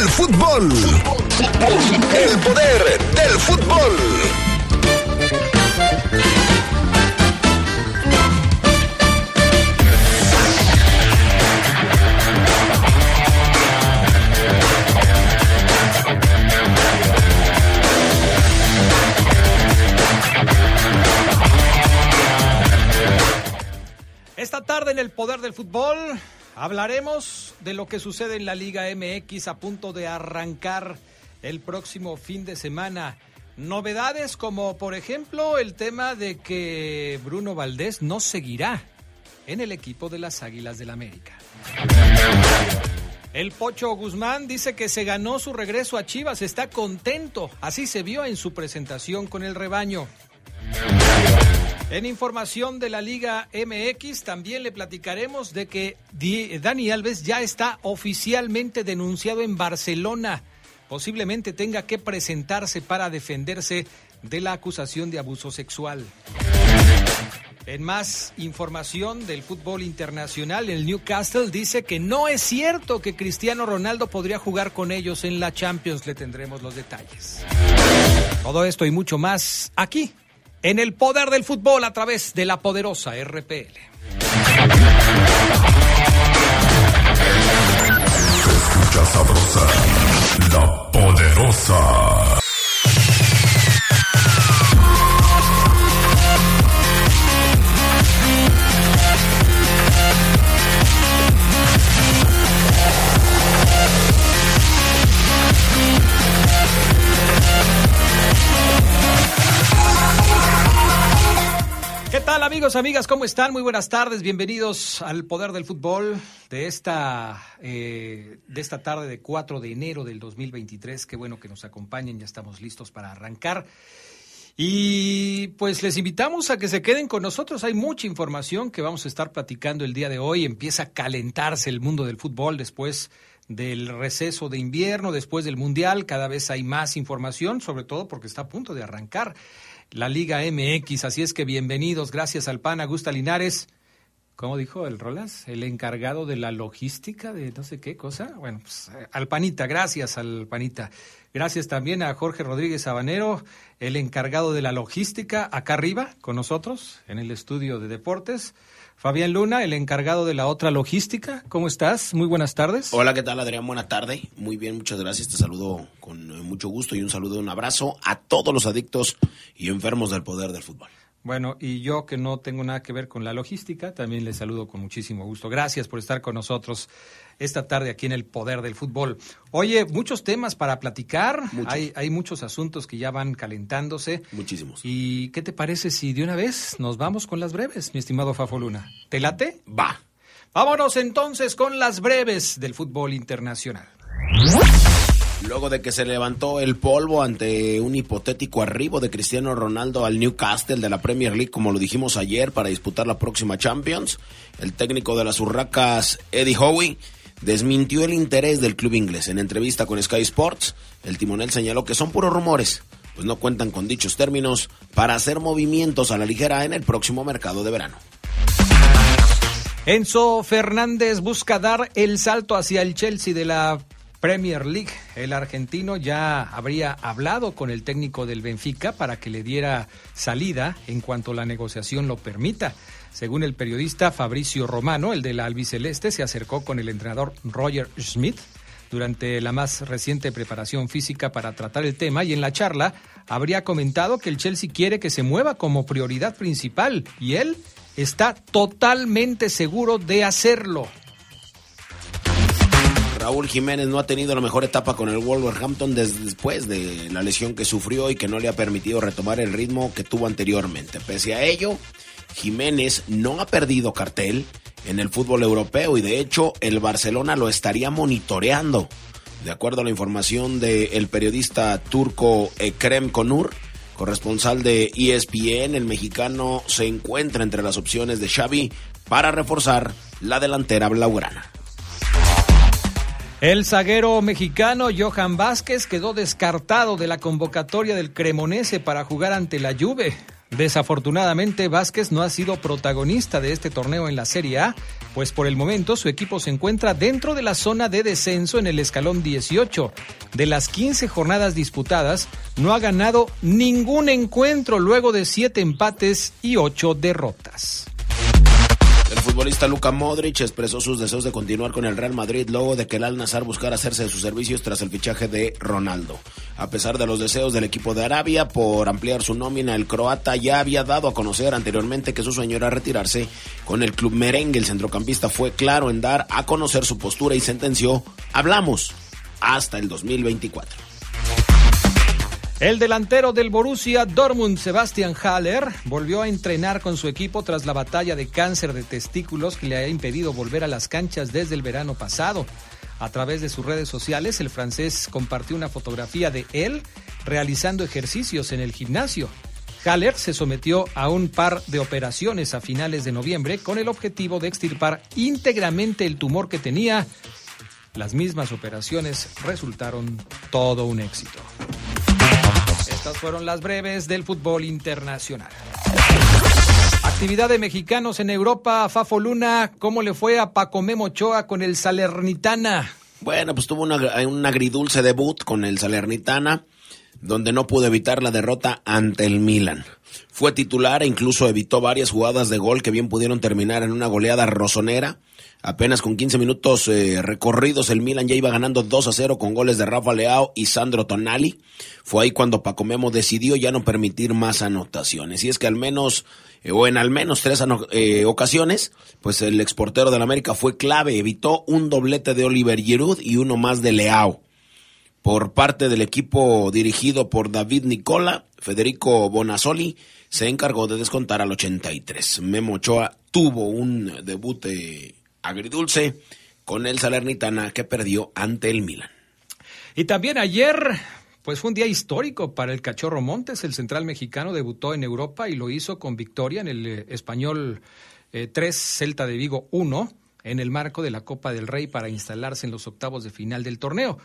del fútbol. El poder del fútbol. Esta tarde en el Poder del Fútbol hablaremos de lo que sucede en la Liga MX a punto de arrancar el próximo fin de semana. Novedades como por ejemplo el tema de que Bruno Valdés no seguirá en el equipo de las Águilas del América. El Pocho Guzmán dice que se ganó su regreso a Chivas, está contento, así se vio en su presentación con el rebaño. En información de la Liga MX también le platicaremos de que Dani Alves ya está oficialmente denunciado en Barcelona. Posiblemente tenga que presentarse para defenderse de la acusación de abuso sexual. En más información del fútbol internacional, el Newcastle dice que no es cierto que Cristiano Ronaldo podría jugar con ellos en la Champions. Le tendremos los detalles. Todo esto y mucho más aquí en el poder del fútbol a través de la poderosa RPL. Amigos, amigas? ¿Cómo están? Muy buenas tardes. Bienvenidos al Poder del Fútbol de esta, eh, de esta tarde de 4 de enero del 2023. Qué bueno que nos acompañen. Ya estamos listos para arrancar. Y pues les invitamos a que se queden con nosotros. Hay mucha información que vamos a estar platicando el día de hoy. Empieza a calentarse el mundo del fútbol después del receso de invierno, después del Mundial. Cada vez hay más información, sobre todo porque está a punto de arrancar la Liga MX. Así es que bienvenidos, gracias al PAN Augusta Linares. ¿Cómo dijo el Rolas? El encargado de la logística de no sé qué cosa. Bueno, pues eh, al Panita, gracias al Panita. Gracias también a Jorge Rodríguez Sabanero, el encargado de la logística, acá arriba con nosotros en el estudio de deportes. Fabián Luna, el encargado de la otra logística. ¿Cómo estás? Muy buenas tardes. Hola, ¿qué tal Adrián? Buena tarde. Muy bien, muchas gracias. Te saludo con eh, mucho gusto y un saludo y un abrazo a todos los adictos y enfermos del poder del fútbol. Bueno, y yo que no tengo nada que ver con la logística, también les saludo con muchísimo gusto. Gracias por estar con nosotros esta tarde aquí en el Poder del Fútbol. Oye, muchos temas para platicar. Hay, hay muchos asuntos que ya van calentándose. Muchísimos. ¿Y qué te parece si de una vez nos vamos con las breves, mi estimado Fafo Luna? ¿Te late? Va. Vámonos entonces con las breves del fútbol internacional. Luego de que se levantó el polvo ante un hipotético arribo de Cristiano Ronaldo al Newcastle de la Premier League, como lo dijimos ayer, para disputar la próxima Champions, el técnico de las Urracas, Eddie Howe, desmintió el interés del club inglés. En entrevista con Sky Sports, el timonel señaló que son puros rumores, pues no cuentan con dichos términos para hacer movimientos a la ligera en el próximo mercado de verano. Enzo Fernández busca dar el salto hacia el Chelsea de la Premier League. El argentino ya habría hablado con el técnico del Benfica para que le diera salida en cuanto la negociación lo permita. Según el periodista Fabricio Romano, el de la albiceleste se acercó con el entrenador Roger Schmidt durante la más reciente preparación física para tratar el tema y en la charla habría comentado que el Chelsea quiere que se mueva como prioridad principal y él está totalmente seguro de hacerlo. Raúl Jiménez no ha tenido la mejor etapa con el Wolverhampton después de la lesión que sufrió y que no le ha permitido retomar el ritmo que tuvo anteriormente. Pese a ello, Jiménez no ha perdido cartel en el fútbol europeo y de hecho el Barcelona lo estaría monitoreando. De acuerdo a la información del periodista turco Ekrem Konur, corresponsal de ESPN, el mexicano se encuentra entre las opciones de Xavi para reforzar la delantera blaugrana. El zaguero mexicano Johan Vázquez quedó descartado de la convocatoria del Cremonese para jugar ante la Juve. Desafortunadamente, Vázquez no ha sido protagonista de este torneo en la Serie A, pues por el momento su equipo se encuentra dentro de la zona de descenso en el escalón 18. De las 15 jornadas disputadas, no ha ganado ningún encuentro luego de 7 empates y 8 derrotas. Futbolista Luka Modric expresó sus deseos de continuar con el Real Madrid luego de que el Al Nazar buscara hacerse de sus servicios tras el fichaje de Ronaldo. A pesar de los deseos del equipo de Arabia por ampliar su nómina, el croata ya había dado a conocer anteriormente que su sueño era retirarse con el club merengue. El centrocampista fue claro en dar a conocer su postura y sentenció, hablamos hasta el 2024. El delantero del Borussia Dortmund, Sebastian Haller, volvió a entrenar con su equipo tras la batalla de cáncer de testículos que le ha impedido volver a las canchas desde el verano pasado. A través de sus redes sociales, el francés compartió una fotografía de él realizando ejercicios en el gimnasio. Haller se sometió a un par de operaciones a finales de noviembre con el objetivo de extirpar íntegramente el tumor que tenía. Las mismas operaciones resultaron todo un éxito. Estas fueron las breves del fútbol internacional. Actividad de mexicanos en Europa, Fafo Luna, ¿cómo le fue a Paco Memo Ochoa con el Salernitana? Bueno, pues tuvo un agridulce debut con el Salernitana, donde no pudo evitar la derrota ante el Milan. Fue titular e incluso evitó varias jugadas de gol que bien pudieron terminar en una goleada rosonera Apenas con 15 minutos eh, recorridos, el Milan ya iba ganando 2 a 0 con goles de Rafa Leao y Sandro Tonali. Fue ahí cuando Paco Memo decidió ya no permitir más anotaciones. Y es que al menos, eh, o en al menos tres eh, ocasiones, pues el exportero del América fue clave. Evitó un doblete de Oliver Giroud y uno más de Leao. Por parte del equipo dirigido por David Nicola, Federico Bonazzoli se encargó de descontar al 83. Memo Ochoa tuvo un debut agridulce con el Salernitana que perdió ante el Milan. Y también ayer, pues fue un día histórico para el Cachorro Montes. El central mexicano debutó en Europa y lo hizo con victoria en el eh, español 3 eh, Celta de Vigo 1 en el marco de la Copa del Rey para instalarse en los octavos de final del torneo.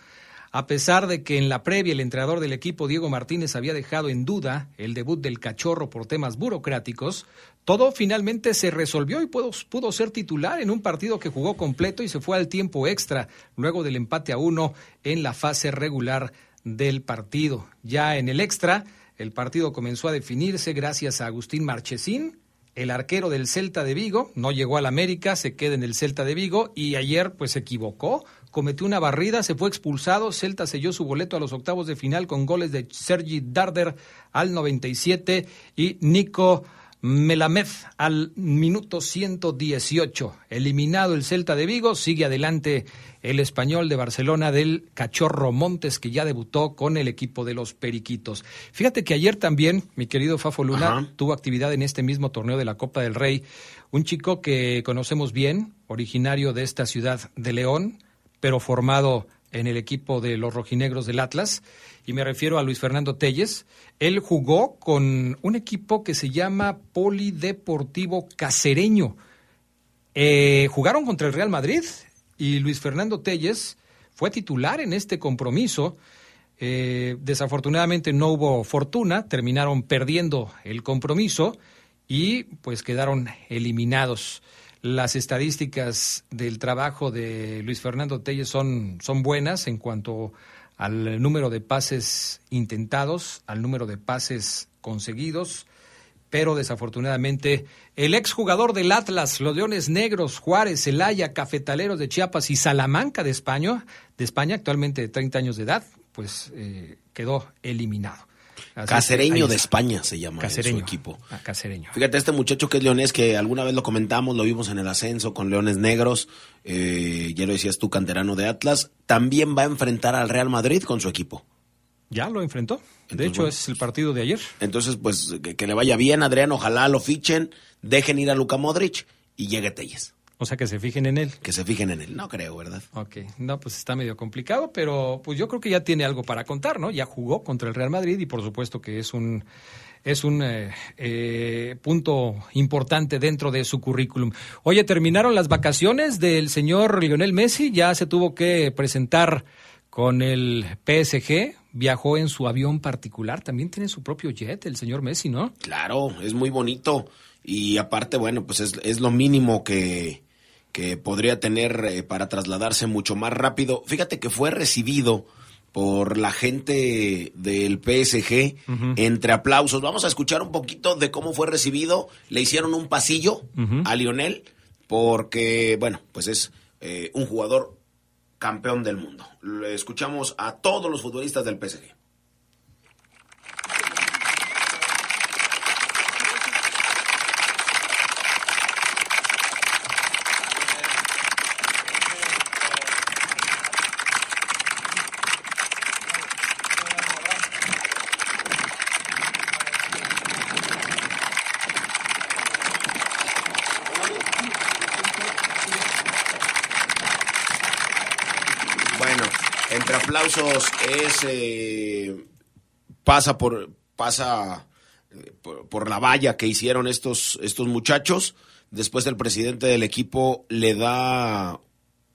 A pesar de que en la previa el entrenador del equipo, Diego Martínez, había dejado en duda el debut del cachorro por temas burocráticos, todo finalmente se resolvió y pudo, ser titular en un partido que jugó completo y se fue al tiempo extra, luego del empate a uno en la fase regular del partido. Ya en el extra, el partido comenzó a definirse gracias a Agustín Marchesín, el arquero del Celta de Vigo, no llegó al América, se queda en el Celta de Vigo y ayer pues se equivocó, cometió una barrida, se fue expulsado, Celta selló su boleto a los octavos de final con goles de Sergi Darder al 97 y Nico Melamed al minuto 118. Eliminado el Celta de Vigo, sigue adelante el español de Barcelona del Cachorro Montes, que ya debutó con el equipo de los Periquitos. Fíjate que ayer también, mi querido Fafo Luna, tuvo actividad en este mismo torneo de la Copa del Rey. Un chico que conocemos bien, originario de esta ciudad de León, pero formado en el equipo de los rojinegros del Atlas, y me refiero a Luis Fernando Telles. Él jugó con un equipo que se llama Polideportivo Casereño. Eh, jugaron contra el Real Madrid y Luis Fernando Telles fue titular en este compromiso. Eh, desafortunadamente no hubo fortuna, terminaron perdiendo el compromiso y pues quedaron eliminados las estadísticas del trabajo de Luis Fernando Telles son, son buenas en cuanto al número de pases intentados, al número de pases conseguidos, pero desafortunadamente el exjugador del Atlas, los Leones Negros, Juárez, Celaya, Cafetaleros de Chiapas y Salamanca de España, de España actualmente de 30 años de edad, pues eh, quedó eliminado. Casereño de España se llama su equipo. Ah, casereño. Fíjate, este muchacho que es leonés, que alguna vez lo comentamos, lo vimos en el ascenso con Leones Negros, eh, ya lo decías tú, canterano de Atlas, también va a enfrentar al Real Madrid con su equipo. Ya lo enfrentó. de hecho, es el partido de ayer. Entonces, pues que, que, le vaya bien, Adrián. Ojalá lo fichen, dejen ir a Luca Modric y llegue Telles. O sea, que se fijen en él. Que se fijen en él, no creo, ¿verdad? Ok, no, pues está medio complicado, pero pues yo creo que ya tiene algo para contar, ¿no? Ya jugó contra el Real Madrid y por supuesto que es un es un eh, eh, punto importante dentro de su currículum. Oye, terminaron las vacaciones del señor Lionel Messi, ya se tuvo que presentar con el PSG, viajó en su avión particular, también tiene su propio jet, el señor Messi, ¿no? Claro, es muy bonito. Y aparte, bueno, pues es, es lo mínimo que, que podría tener eh, para trasladarse mucho más rápido. Fíjate que fue recibido por la gente del PSG entre aplausos. Vamos a escuchar un poquito de cómo fue recibido. Le hicieron un pasillo a Lionel porque, bueno, pues es eh, un jugador campeón del mundo. Le escuchamos a todos los futbolistas del PSG. entre es eh, pasa por pasa por, la valla que hicieron estos estos muchachos. Después el presidente del equipo le da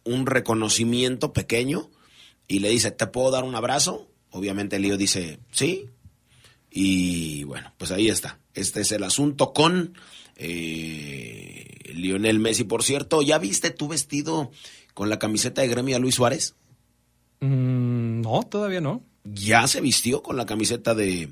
un reconocimiento pequeño y le dice, ¿te puedo dar un abrazo? Obviamente Lío dice, sí. Y bueno, pues ahí está. Este es el asunto con eh, Lionel Messi. Por cierto, ¿ya viste tu vestido con la camiseta de gremio a Luis Suárez? Mm, no, todavía no. Ya se vistió con la camiseta de,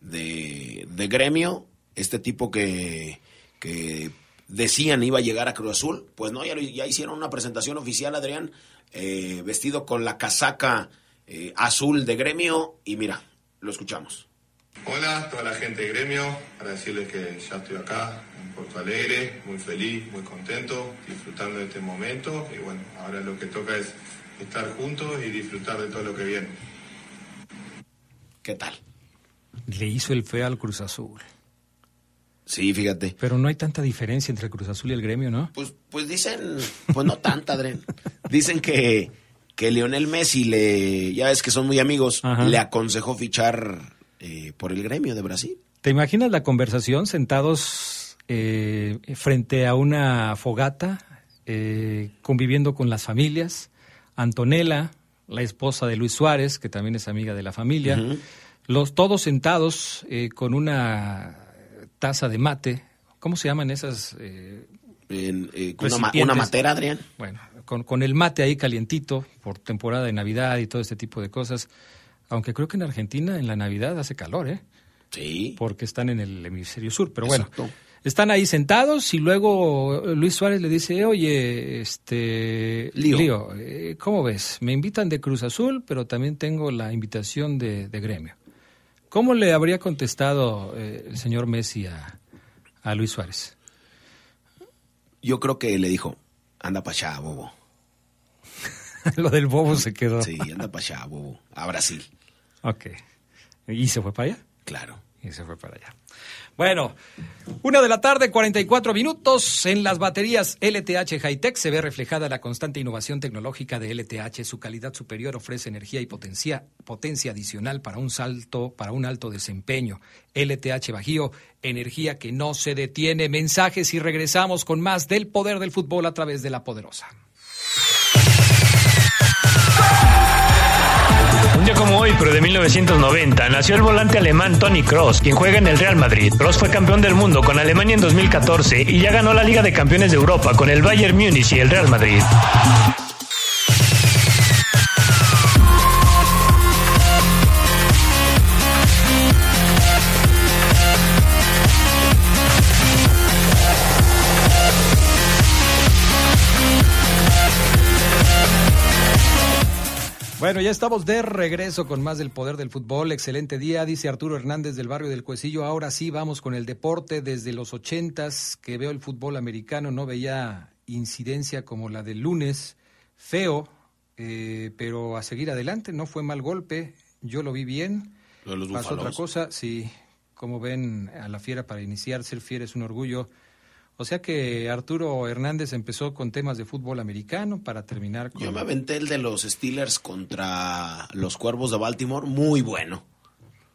de, gremio, este tipo que, que decían iba a llegar a Cruz Azul. Pues no, ya, ya hicieron una presentación oficial, Adrián, eh, vestido con la casaca eh, azul de gremio. Y mira, lo escuchamos. Hola, toda la gente de gremio, para decirles que ya estoy acá en Porto Alegre, muy feliz, muy contento, disfrutando de este momento. Y bueno, ahora lo que toca es estar juntos y disfrutar de todo lo que viene. ¿Qué tal? Le hizo el feo al Cruz Azul. Sí, fíjate. Pero no hay tanta diferencia entre el Cruz Azul y el gremio, ¿no? Pues, pues dicen, pues no tanta, Adrián. Dicen que, que Lionel Messi le, ya ves que son muy amigos, le aconsejó fichar eh, por el gremio de Brasil. ¿Te imaginas la conversación sentados eh, frente a una fogata, eh, conviviendo con las familias? Antonella, la esposa de Luis Suárez, que también es amiga de la familia, los todos sentados eh, con una taza de mate. ¿Cómo se llaman esas? Eh, eh, una, matera, Adrián. Bueno, con, el mate ahí calientito por temporada de Navidad y todo este tipo de cosas. Aunque creo que en Argentina en la Navidad hace calor, ¿eh? Sí. Porque están en el hemisferio sur. Pero bueno, están ahí sentados y luego Luis Suárez le dice, oye, este, Lío, eh, ¿cómo ves? Me invitan de Cruz Azul, pero también tengo la invitación de, gremio. ¿Cómo le habría contestado eh, el señor Messi a, Luis Suárez? Yo creo que le dijo, anda para allá, bobo. Lo del bobo se quedó. Sí, anda para allá, bobo. A Brasil. Ok. ¿Y se fue para allá? Claro. Y se fue para allá. Bueno, una de la tarde, 44 minutos. En las baterías LTH Hightech se ve reflejada la constante innovación tecnológica de LTH. Su calidad superior ofrece energía y potencia, potencia adicional para un salto, para un alto desempeño. LTH Bajío, energía que no se detiene. Mensajes y regresamos con más del poder del fútbol a través de la poderosa. Un como hoy, pero de 1990, nació el volante alemán Tony Cross, quien juega en el Real Madrid. Cross fue campeón del mundo con Alemania en 2014 y ya ganó la Liga de Campeones de Europa con el Bayern Múnich y el Real Madrid. Bueno, ya estamos de regreso con más del poder del fútbol. Excelente día, dice Arturo Hernández del barrio del Cuecillo. Ahora sí, vamos con el deporte. Desde los ochentas que veo el fútbol americano, no veía incidencia como la del lunes. Feo, eh, pero a seguir adelante. No fue mal golpe. Yo lo vi bien. Pasó otra cosa, sí. Como ven a la fiera para iniciar, ser fiera es un orgullo. O sea que Arturo Hernández empezó con temas de fútbol americano para terminar con... Yo me aventé el de los Steelers contra los Cuervos de Baltimore, muy bueno.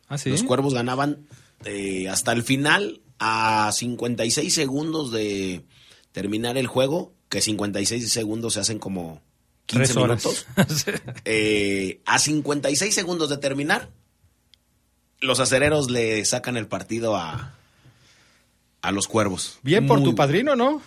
¿Ah, sí? Los Cuervos ganaban eh, hasta el final a 56 segundos de terminar el juego, que 56 segundos se hacen como 15 Tres horas. minutos. Eh, a 56 segundos de terminar, los acereros le sacan el partido a, a los cuervos. Bien por Muy tu padrino, ¿no?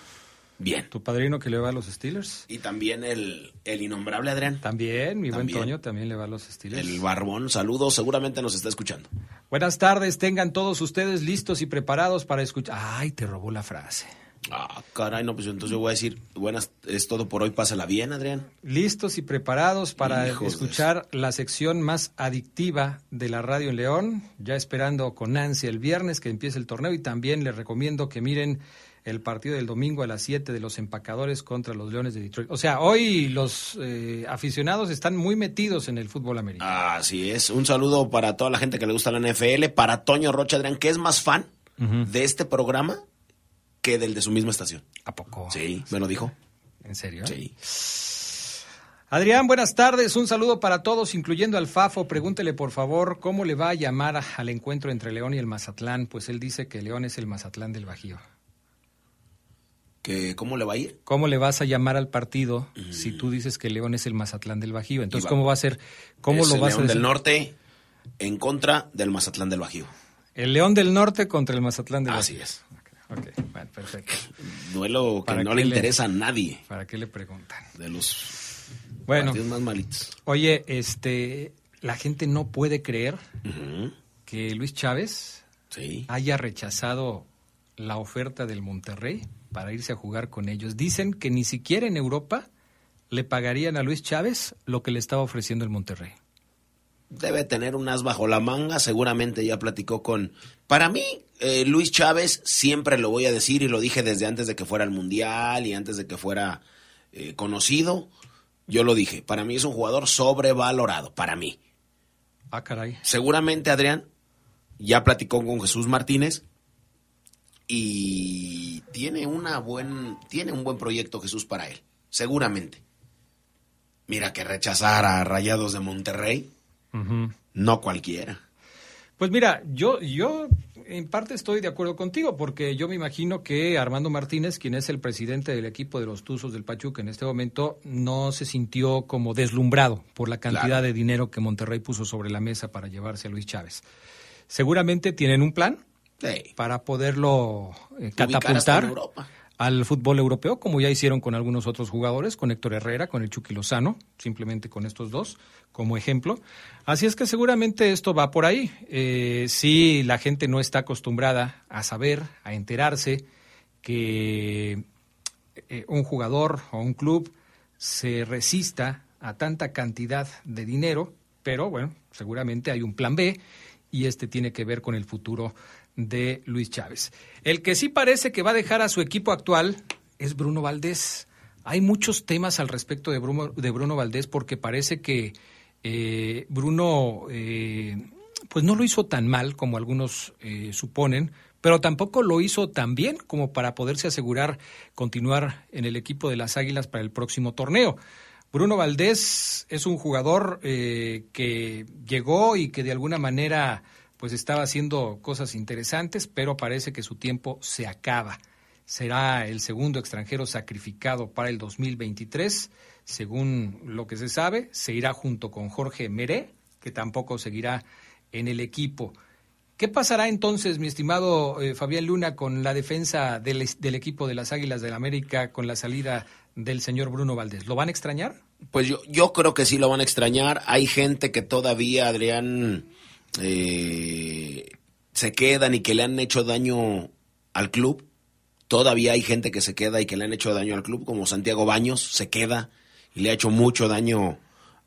Bien. Tu padrino que le va a los Steelers. Y también el, el innombrable Adrián. También, mi También. buen Toño también le va a los Steelers. El barbón, saludos, seguramente nos está escuchando. Buenas tardes, tengan todos ustedes listos y preparados para escuchar. Ay, te robó la frase. Ah, caray, no, pues entonces yo voy a decir, buenas, es todo por hoy, pásala bien, Adrián. Listos y preparados para escuchar la sección más adictiva de la radio en León, ya esperando con ansia el viernes que empiece el torneo y también les recomiendo que miren el partido del domingo a las 7 de los empacadores contra los Leones de Detroit. O sea, hoy los eh, aficionados están muy metidos en el fútbol americano. Así es, un saludo para toda la gente que le gusta la NFL, para Toño Rocha, Adrián, que es más fan de este programa que del de su misma estación. ¿A poco? Sí, me lo dijo. ¿En serio? Sí. Adrián, buenas tardes. Un saludo para todos, incluyendo al Fafo. Pregúntele, por favor, cómo le va a llamar al encuentro entre León y el Mazatlán. Pues él dice que León es el Mazatlán del Bajío. que ¿Cómo le va a ir? ¿Cómo le vas a llamar al partido si tú dices que León es el Mazatlán del Bajío? Entonces, ¿cómo va a ser? ¿Cómo Es lo el vas a León decir? del Norte en contra del Mazatlán del Bajío. El León del Norte contra el Mazatlán del Así Bajío. es. Ok, bueno, perfecto. Duelo que ¿Para no le le- interesa a nadie ¿Para qué le preguntan? de los Bueno, partidos más malitos. oye, este, la gente no puede creer que Luis Chávez Sí. haya rechazado la oferta del Monterrey para irse a jugar con ellos. Dicen que ni siquiera en Europa le pagarían a Luis Chávez lo que le estaba ofreciendo el Monterrey. Debe tener un as bajo la manga, seguramente ya platicó con... Para mí, eh, Luis Chávez, siempre lo voy a decir y lo dije desde antes de que fuera al Mundial y antes de que fuera eh, conocido, yo lo dije, para mí es un jugador sobrevalorado, para mí. Ah, caray. Seguramente Adrián ya platicó con Jesús Martínez y tiene una buen tiene un buen proyecto Jesús para él, seguramente. Mira que rechazar a Rayados de Monterrey, No cualquiera. Pues mira, yo, yo en parte estoy de acuerdo contigo, porque yo me imagino que Armando Martínez, quien es el presidente del equipo de los Tuzos del Pachuca en este momento, no se sintió como deslumbrado por la cantidad Claro. de dinero que Monterrey puso sobre la mesa para llevarse a Luis Chávez. Seguramente tienen un plan Sí. para poderlo eh, catapultar. Al fútbol europeo, como ya hicieron con algunos otros jugadores, con Héctor Herrera, con el Chucky Lozano, simplemente con estos dos como ejemplo. Así es que seguramente esto va por ahí. Eh, si la gente no está acostumbrada a saber, a enterarse que eh, un jugador o un club se resista a tanta cantidad de dinero, pero bueno, seguramente hay un plan B y este tiene que ver con el futuro de Luis Chávez. El que sí parece que va a dejar a su equipo actual es Bruno Valdés. Hay muchos temas al respecto de Bruno, de Bruno Valdés porque parece que eh, Bruno eh, pues no lo hizo tan mal como algunos eh, suponen, pero tampoco lo hizo tan bien como para poderse asegurar continuar en el equipo de las Águilas para el próximo torneo. Bruno Valdés es un jugador que llegó y que de alguna manera pues estaba haciendo cosas interesantes, pero parece que su tiempo se acaba. Será el segundo extranjero sacrificado para el 2023, según lo que se sabe, se irá junto con Jorge Meré, que tampoco seguirá en el equipo. ¿Qué pasará entonces, mi estimado eh, Fabián Luna, con la defensa del, equipo de las Águilas del América con la salida del señor Bruno Valdés? ¿Lo van a extrañar? Pues yo, yo creo que sí lo van a extrañar. Hay gente que todavía, Adrián, eh, se quedan y que le han hecho daño al club. Todavía hay gente que se queda y que le han hecho daño al club, como Santiago Baños se queda y le ha hecho mucho daño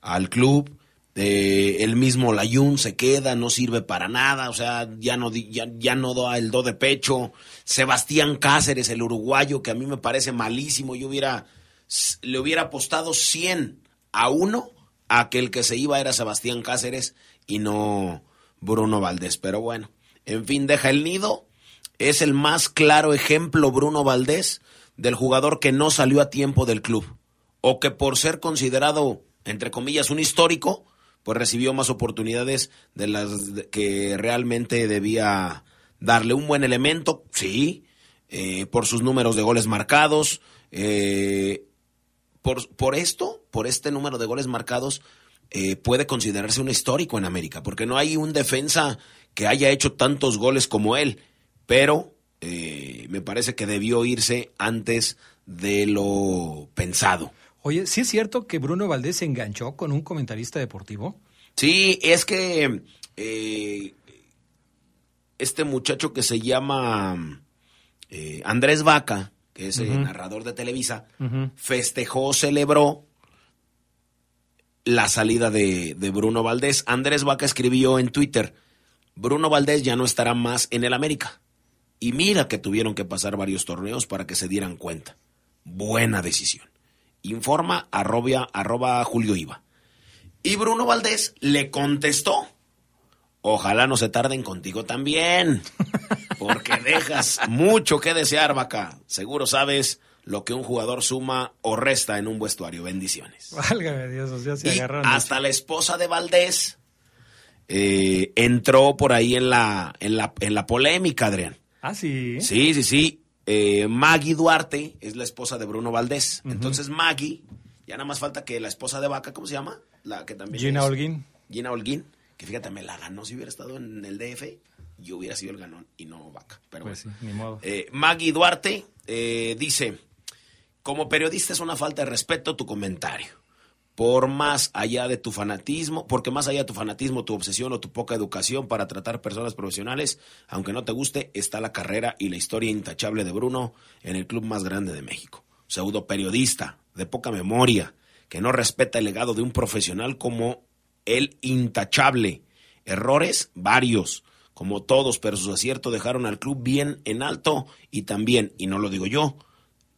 al club. Eh, el mismo Layun se queda, no sirve para nada, o sea, ya no, ya, ya no da el do de pecho. Sebastián Cáceres, el uruguayo, que a mí me parece malísimo, yo hubiera, le hubiera apostado 100 a uno a que el que se iba era Sebastián Cáceres y no Bruno Valdés. Pero bueno, en fin, deja el nido. Es el más claro ejemplo, Bruno Valdés, del jugador que no salió a tiempo del club. O que por ser considerado, entre comillas, un histórico, pues recibió más oportunidades de las que realmente debía darle un buen elemento, sí, eh, por sus números de goles marcados, eh, por, por esto, por este número de goles marcados, eh, puede considerarse un histórico en América, porque no hay un defensa que haya hecho tantos goles como él, pero eh, me parece que debió irse antes de lo pensado. Oye, ¿sí es cierto que Bruno Valdés se enganchó con un comentarista deportivo? Sí, es que eh, este muchacho que se llama eh, Andrés Vaca, que es el narrador de Televisa, festejó, celebró la salida de, Bruno Valdés. Andrés Vaca escribió en Twitter, Bruno Valdés ya no estará más en el América. Y mira que tuvieron que pasar varios torneos para que se dieran cuenta. Buena decisión. Informa arroba Julio Iba. Y Bruno Valdés le contestó. Ojalá no se tarden contigo también. Porque dejas mucho que desear, vaca. Seguro sabes lo que un jugador suma o resta en un vestuario. Bendiciones. Válgame Dios, o sea, se Y hasta la esposa de Valdés eh, entró por ahí en la, en la, en la polémica, Adrián. Ah, sí. Sí, sí, sí. Eh, Maggie Duarte es la esposa de Bruno Valdés. Entonces Maggie, ya nada más falta que la esposa de Vaca, ¿cómo se llama? La que también Gina es- Holguín. Gina Holguín, que fíjate, me la ganó. Si hubiera estado en el DF, yo hubiera sido el ganón y no Vaca. Pero Pues sí, bueno. ni modo. Eh, Maggie Duarte eh, dice, como periodista es una falta de respeto tu comentario. Por más allá de tu fanatismo, porque más allá de tu fanatismo, tu obsesión o tu poca educación para tratar personas profesionales, aunque no te guste, está la carrera y la historia intachable de Bruno en el club más grande de México. Pseudo periodista, de poca memoria, que no respeta el legado de un profesional como el intachable. Errores varios, como todos, pero sus aciertos dejaron al club bien en alto y también, y no lo digo yo,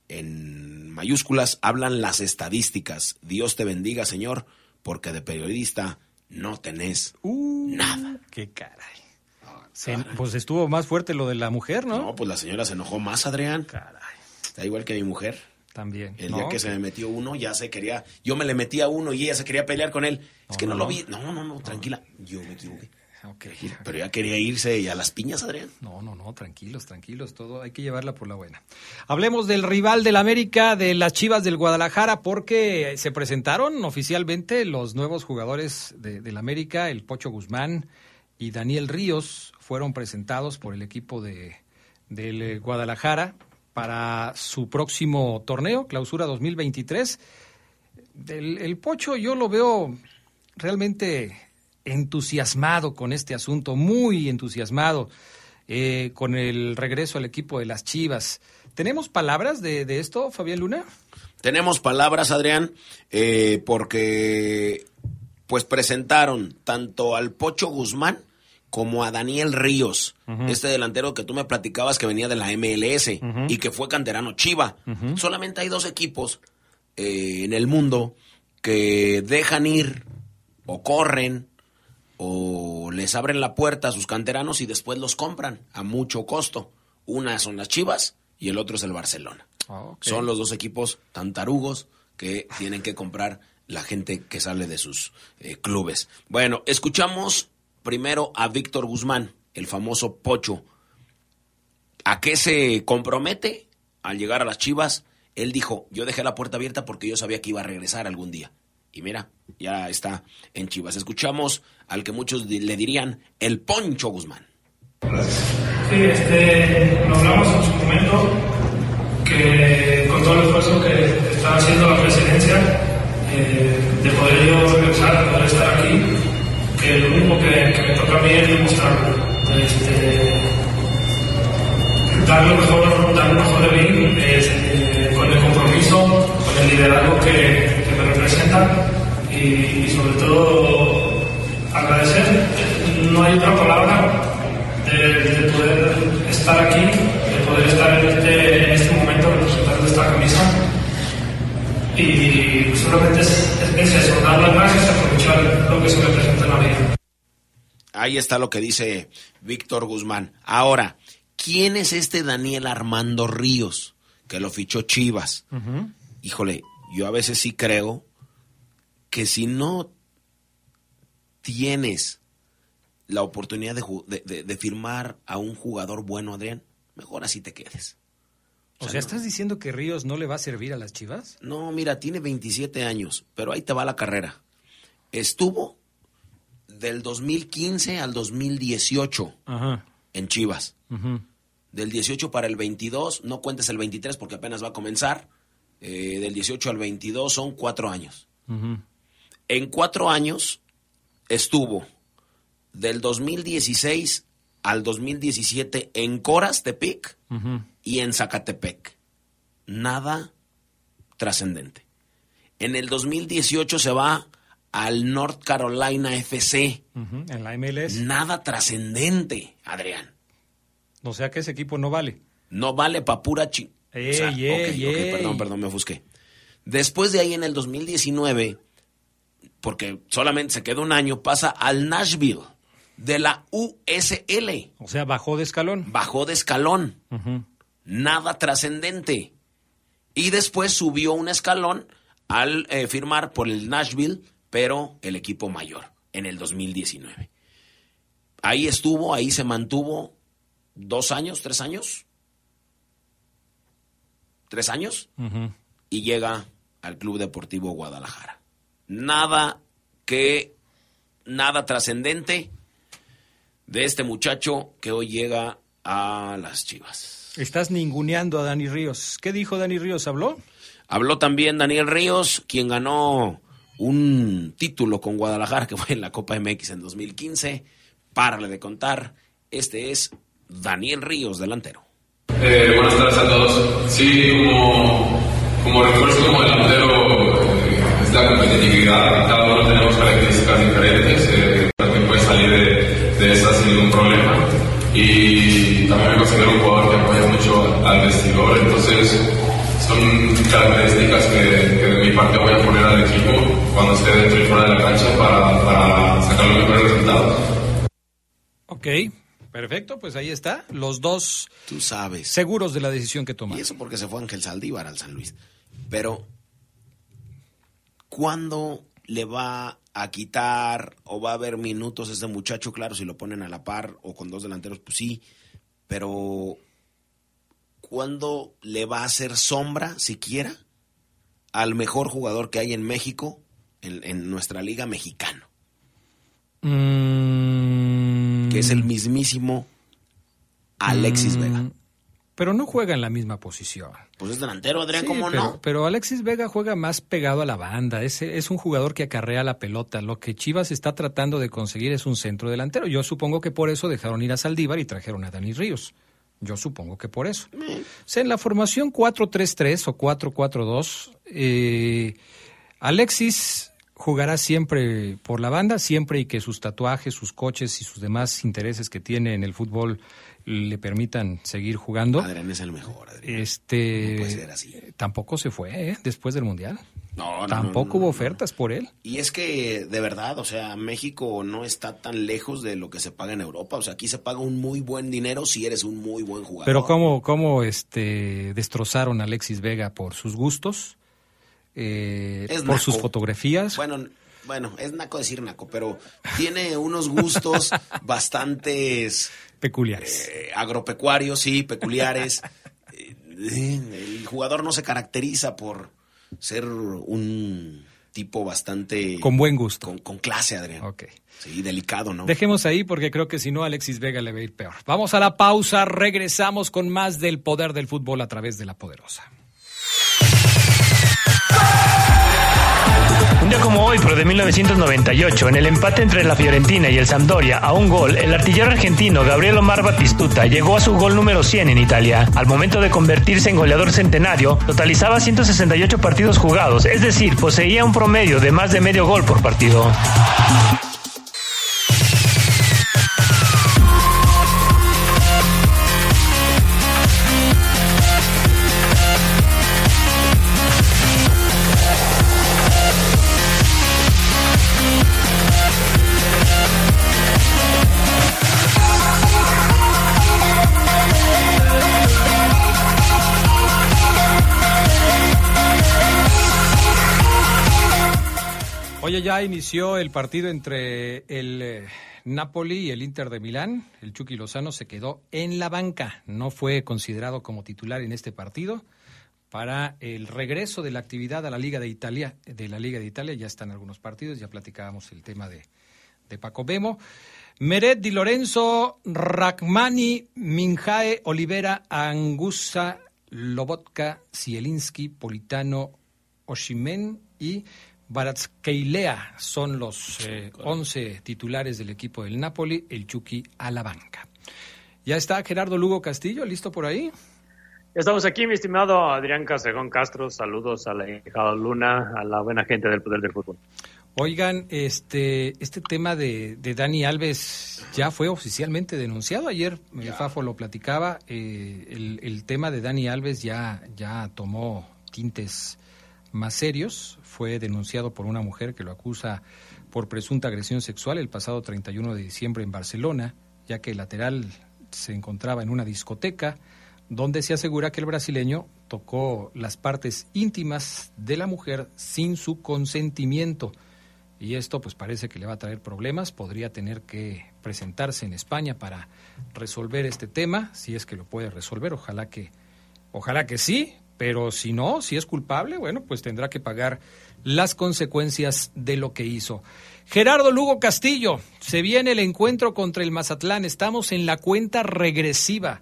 en mayúsculas hablan las estadísticas. Dios te bendiga, Señor, porque de periodista no tenés Uh, nada. Qué caray. Se- pues estuvo más fuerte lo de la mujer, ¿no? No, pues la señora se enojó más, Adrián. Caray. Está igual que mi mujer. También. El ¿no? día que se me metió uno, ya se quería. Yo me le metí a uno y ella se quería pelear con él. Es que no, no, lo vi. No, no, no, tranquila. Yo me equivoqué. Ok. Pero ya quería irse y a las piñas, Adrián. No, no, no, tranquilos, tranquilos, todo hay que llevarla por la buena. Hablemos del rival del América, de las Chivas del Guadalajara, porque se presentaron oficialmente los nuevos jugadores de- del América, el Pocho Guzmán y Daniel Ríos, fueron presentados por el equipo de, del Guadalajara para su próximo torneo, Clausura 2023. El, el Pocho yo lo veo realmente entusiasmado con este asunto, muy entusiasmado eh, con el regreso al equipo de las Chivas. ¿Tenemos palabras de, de esto, Fabián Luna? Tenemos palabras, Adrián, eh, porque pues presentaron tanto al Pocho Guzmán como a Daniel Ríos, este delantero que tú me platicabas que venía de la MLS y que fue canterano Chiva. Solamente hay dos equipos eh, en el mundo que dejan ir o corren o les abren la puerta a sus canteranos y después los compran a mucho costo. Una son las Chivas y el otro es el Barcelona. Ok. Son los dos equipos tan tarugos que tienen que comprar la gente que sale de sus eh, clubes. Bueno, escuchamos primero a Víctor Guzmán, el famoso Pocho. ¿A qué se compromete al llegar a las Chivas? Él dijo, yo dejé la puerta abierta porque yo sabía que iba a regresar algún día. Y mira, ya está en Chivas. Escuchamos al que muchos le dirían el Poncho Guzmán. Sí, este, lo hablamos en su momento, que con todo el esfuerzo que está haciendo la presidencia, eh, de poder yo regresar, de poder estar aquí, que lo único que, que me toca a mí es demostrarlo. Este, dar lo mejor, dar lo mejor de mí, este, con el compromiso, con el liderazgo que, y, y sobre todo agradecer. No hay otra palabra de, de poder estar aquí, de poder estar en este, en este momento representando esta camisa. Y solamente es, es, es eso, dar las gracias y aprovechar lo que se me presenta en la vida. Ahí está lo que dice Víctor Guzmán. Ahora, ¿quién es este Daniel Armando Ríos que lo fichó Chivas? Híjole, yo a veces sí creo que si no tienes la oportunidad de, ju- de- de- de firmar a un jugador bueno, Adrián, mejor así te quedes. O sea, ¿estás diciendo que Ríos no le va a servir a las Chivas? No, mira, tiene 27 años, pero ahí te va la carrera. Estuvo del 2015 al 2018 Ajá. en Chivas. Del 18 para el 22, no cuentes el 23 porque apenas va a comenzar. Eh, del 18 al 22 son cuatro años. En cuatro años estuvo del 2016 al 2017 en Coras Tepic y en Zacatepec. Nada trascendente. En el 2018 se va al North Carolina FC. En la MLS. Nada trascendente, Adrián. O sea que ese equipo no vale. No vale pa' pura chi... Ey, O sea, ey, ok, ok, ey. perdón, perdón, me ofusqué. Después de ahí en el 2019, porque solamente se quedó un año, pasa al Nashville de la USL. O sea, bajó de escalón. Bajó de escalón. Nada trascendente. Y después subió un escalón al eh, firmar por el Nashville, pero el equipo mayor, en el 2019. Ahí estuvo, ahí se mantuvo dos años, tres años. Tres años y llega al Club Deportivo Guadalajara. Nada que, nada trascendente de este muchacho que hoy llega a las Chivas. Estás ninguneando a Dani Ríos. ¿Qué dijo Dani Ríos? ¿Habló? Habló también Daniel Ríos, quien ganó un título con Guadalajara, que fue en la Copa MX en 2015. Párale de contar. Este es Daniel Ríos, delantero. Eh, buenas tardes a todos. Sí, como, como refuerzo como delantero la competitividad. Cada uno tenemos características diferentes. Eh, también puede salir de, de esas sin ningún problema. Y también me considero un jugador que apoya mucho al vestidor. Entonces, son características que, que de mi parte voy a poner al equipo cuando esté dentro y fuera de la cancha para, para sacar los mejores resultados. Ok, perfecto. Pues ahí está. Los dos Tú sabes. seguros de la decisión que Y tomaron. eso porque se fue Ángel Saldívar al San Luis. Pero, ¿cuándo le va a quitar o va a haber minutos a este muchacho? Claro, si lo ponen a la par o con dos delanteros, pues sí. Pero, ¿cuándo le va a hacer sombra, siquiera, al mejor jugador que hay en México, en, en nuestra liga mexicana? Mm, Que es el mismísimo Alexis mm, Vega. Pero no juega en la misma posición. Pues es delantero, Adrián, Sí, ¿cómo pero, no? pero Alexis Vega juega más pegado a la banda. Es, es un jugador que acarrea la pelota. Lo que Chivas está tratando de conseguir es un centro delantero. Yo supongo que por eso dejaron ir a Saldívar y trajeron a Dani Ríos. Yo supongo que por eso. O sea, en la formación 4-3-3 o 4-4-2, eh, Alexis jugará siempre por la banda, siempre y que sus tatuajes, sus coches y sus demás intereses que tiene en el fútbol le permitan seguir jugando. Adrián es el mejor, Adrián. Este No puede ser así. tampoco se fue ¿eh? después del mundial. No, no, tampoco no, no, hubo ofertas por él. Y es que, de verdad, o sea, México no está tan lejos de lo que se paga en Europa. O sea, aquí se paga un muy buen dinero si eres un muy buen jugador. Pero cómo, cómo este destrozaron a Alexis Vega por sus gustos, eh, por naco. sus fotografías. Bueno, bueno, es naco decir naco, pero tiene unos gustos bastantes peculiares. eh, agropecuarios, sí, peculiares. Eh, el jugador no se caracteriza por ser un tipo bastante... Con buen gusto. Con, con clase, Adrián. Ok. Sí, delicado, ¿no? Dejemos ahí porque creo que si no, Alexis Vega le va a ir peor. Vamos a la pausa, regresamos con más del poder del fútbol a través de la poderosa. Un día como hoy, pero de 1998, en el empate entre la Fiorentina y el Sampdoria a un gol, el artillero argentino Gabriel Omar Batistuta llegó a su gol número 100 en Italia. Al momento de convertirse en goleador centenario, totalizaba 168 partidos jugados, es decir, poseía un promedio de más de medio gol por partido. Inició el partido entre el eh, Napoli y el Inter de Milán, el Chucky Lozano se quedó en la banca, no fue considerado como titular en este partido. Para el regreso de la actividad a la Liga de Italia, de la Liga de Italia ya están algunos partidos, ya platicábamos el tema de, de Paco Bemo. Meret Di Lorenzo, Rachmani, Minjae, Olivera, Angusa, Lobotka, Zielinski, Politano, Oshimen y Baratskheilea son los eh, 11 titulares del equipo del Napoli, el Chucky a la banca. Ya está Gerardo Lugo Castillo, ¿listo por ahí? Estamos aquí, mi estimado Adrián Casegón Castro. Saludos a la hija Luna, a la buena gente del Poder del Fútbol. Oigan, este, este tema de, de Dani Alves ya fue oficialmente denunciado. Ayer eh, Fafo lo platicaba. eh, el, el tema de Dani Alves ya, ya tomó tintes más serios. Fue denunciado por una mujer que lo acusa por presunta agresión sexual el pasado 31 de diciembre en Barcelona, ya que el lateral se encontraba en una discoteca donde se asegura que el brasileño tocó las partes íntimas de la mujer sin su consentimiento. Y esto pues parece que le va a traer problemas, podría tener que presentarse en España para resolver este tema, si es que lo puede resolver, ojalá que ojalá que sí, pero si no, si es culpable, bueno, pues tendrá que pagar las consecuencias de lo que hizo. Gerardo Lugo Castillo, se viene el encuentro contra el Mazatlán, estamos en la cuenta regresiva.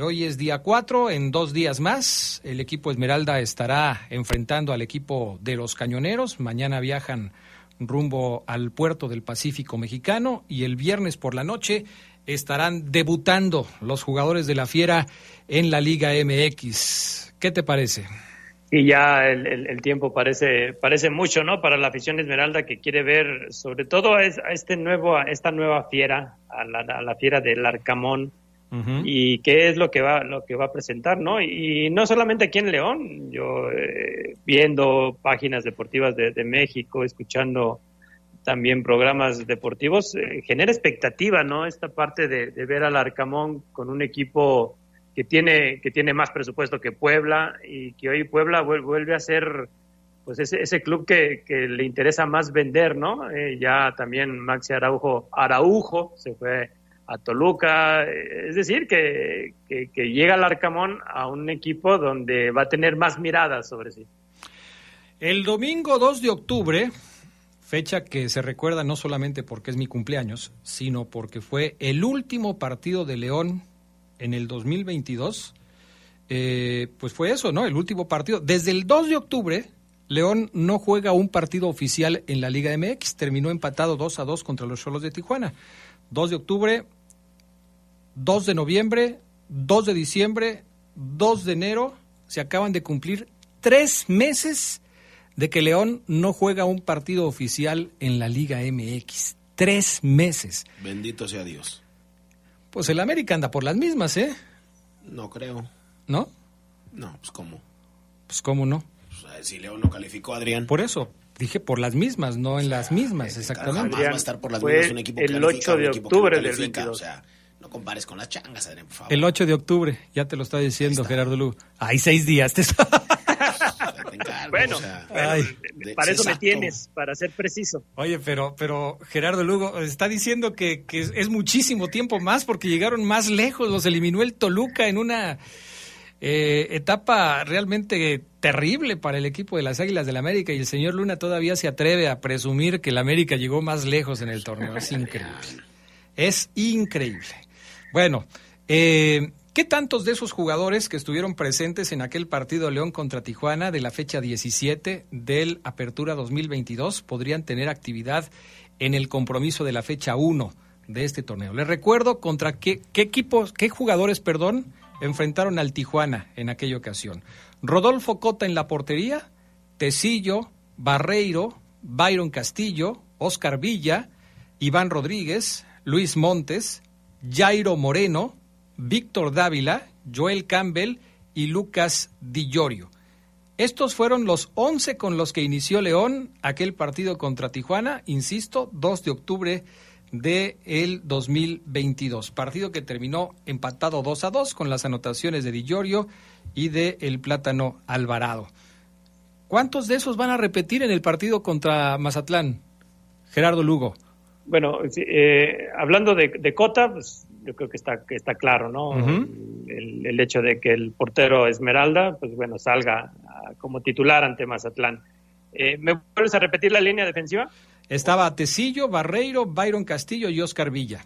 Hoy es día 4, en dos días más el equipo Esmeralda estará enfrentando al equipo de los Cañoneros. Mañana viajan rumbo al puerto del Pacífico mexicano y el viernes por la noche estarán debutando los jugadores de la Fiera en la Liga MX. ¿Qué te parece? Y ya el, el- el tiempo parece, parece mucho, ¿no? Para la afición Esmeralda que quiere ver, sobre todo, a es- a este nuevo, a esta nueva fiera, a la, a la fiera del Arcamón, y qué es lo que va lo que va a presentar no y, no solamente aquí en León yo eh, viendo páginas deportivas de, de México escuchando también programas deportivos eh, genera expectativa no esta parte de, de ver al Arcamón con un equipo que tiene que tiene más presupuesto que Puebla y que hoy Puebla vuel- vuelve a ser pues ese, ese club que, le interesa más vender, ¿no? Eh, ya también Maxi Araujo, Araujo se fue a Toluca, eh, es decir, que, que, que llega al Arcamón a un equipo donde va a tener más miradas sobre sí. El domingo 2 de octubre, fecha que se recuerda no solamente porque es mi cumpleaños, sino porque fue el último partido de León en el 2022, eh, pues fue eso, ¿no? El último partido. Desde el 2 de octubre, León no juega un partido oficial en la Liga MX, terminó empatado 2 a 2 contra los Cholos de Tijuana. 2 de octubre, 2 de noviembre, 2 de diciembre, 2 de enero, se acaban de cumplir tres meses de que León no juega un partido oficial en la Liga MX. Tres meses. Bendito sea Dios. Pues el América anda por las mismas, ¿eh? No creo. ¿No? No, pues cómo. Pues cómo no. Pues, a si León no calificó, Adrián. Por eso, dije por las mismas, no en las mismas, exactamente. Jamás va a estar por las mismas un equipo que el califica, 8 de octubre no del califica. 22. O sea, no compares con las changas, Adrián, por favor. El 8 de octubre, ya te lo está diciendo Gerardo Lugo. Hay seis días. te- Te encargo, Bueno, o sea, bueno, Ay. de- para eso me tienes, para ser preciso. Oye, pero, pero Gerardo Lugo está diciendo que, que es, es muchísimo tiempo más porque llegaron más lejos, los eliminó el Toluca en una eh, etapa realmente terrible para el equipo de las Águilas del América y el señor Luna todavía se atreve a presumir que el América llegó más lejos en el torneo. Es increíble. Es increíble. Bueno, eh, ¿qué tantos de esos jugadores que estuvieron presentes en aquel partido León contra Tijuana de la fecha 17 del Apertura 2022 podrían tener actividad en el compromiso de la fecha 1 de este torneo? Les recuerdo contra qué, equipos, qué jugadores, perdón, enfrentaron al Tijuana en aquella ocasión. Rodolfo Cota en la portería, Tecillo, Barreiro, Byron Castillo, Oscar Villa, Iván Rodríguez, Luis Montes, Jairo Moreno, Víctor Dávila, Joel Campbell y Lucas Di Llorio. Estos fueron los 11 con los que inició León aquel partido contra Tijuana, insisto, 2 de octubre de el 2022. Partido que terminó empatado 2 a 2 con las anotaciones de Di Llorio y de El Plátano Alvarado. ¿Cuántos de esos van a repetir en el partido contra Mazatlán? Gerardo Lugo. Bueno, eh, hablando de, Cota, pues yo creo que está, que está claro, ¿no? el, hecho de que el portero Esmeralda, pues bueno, salga como titular ante Mazatlán. Eh, ¿Me vuelves a repetir la línea defensiva? Estaba Tecillo, Barreiro, Byron Castillo y Oscar Villa.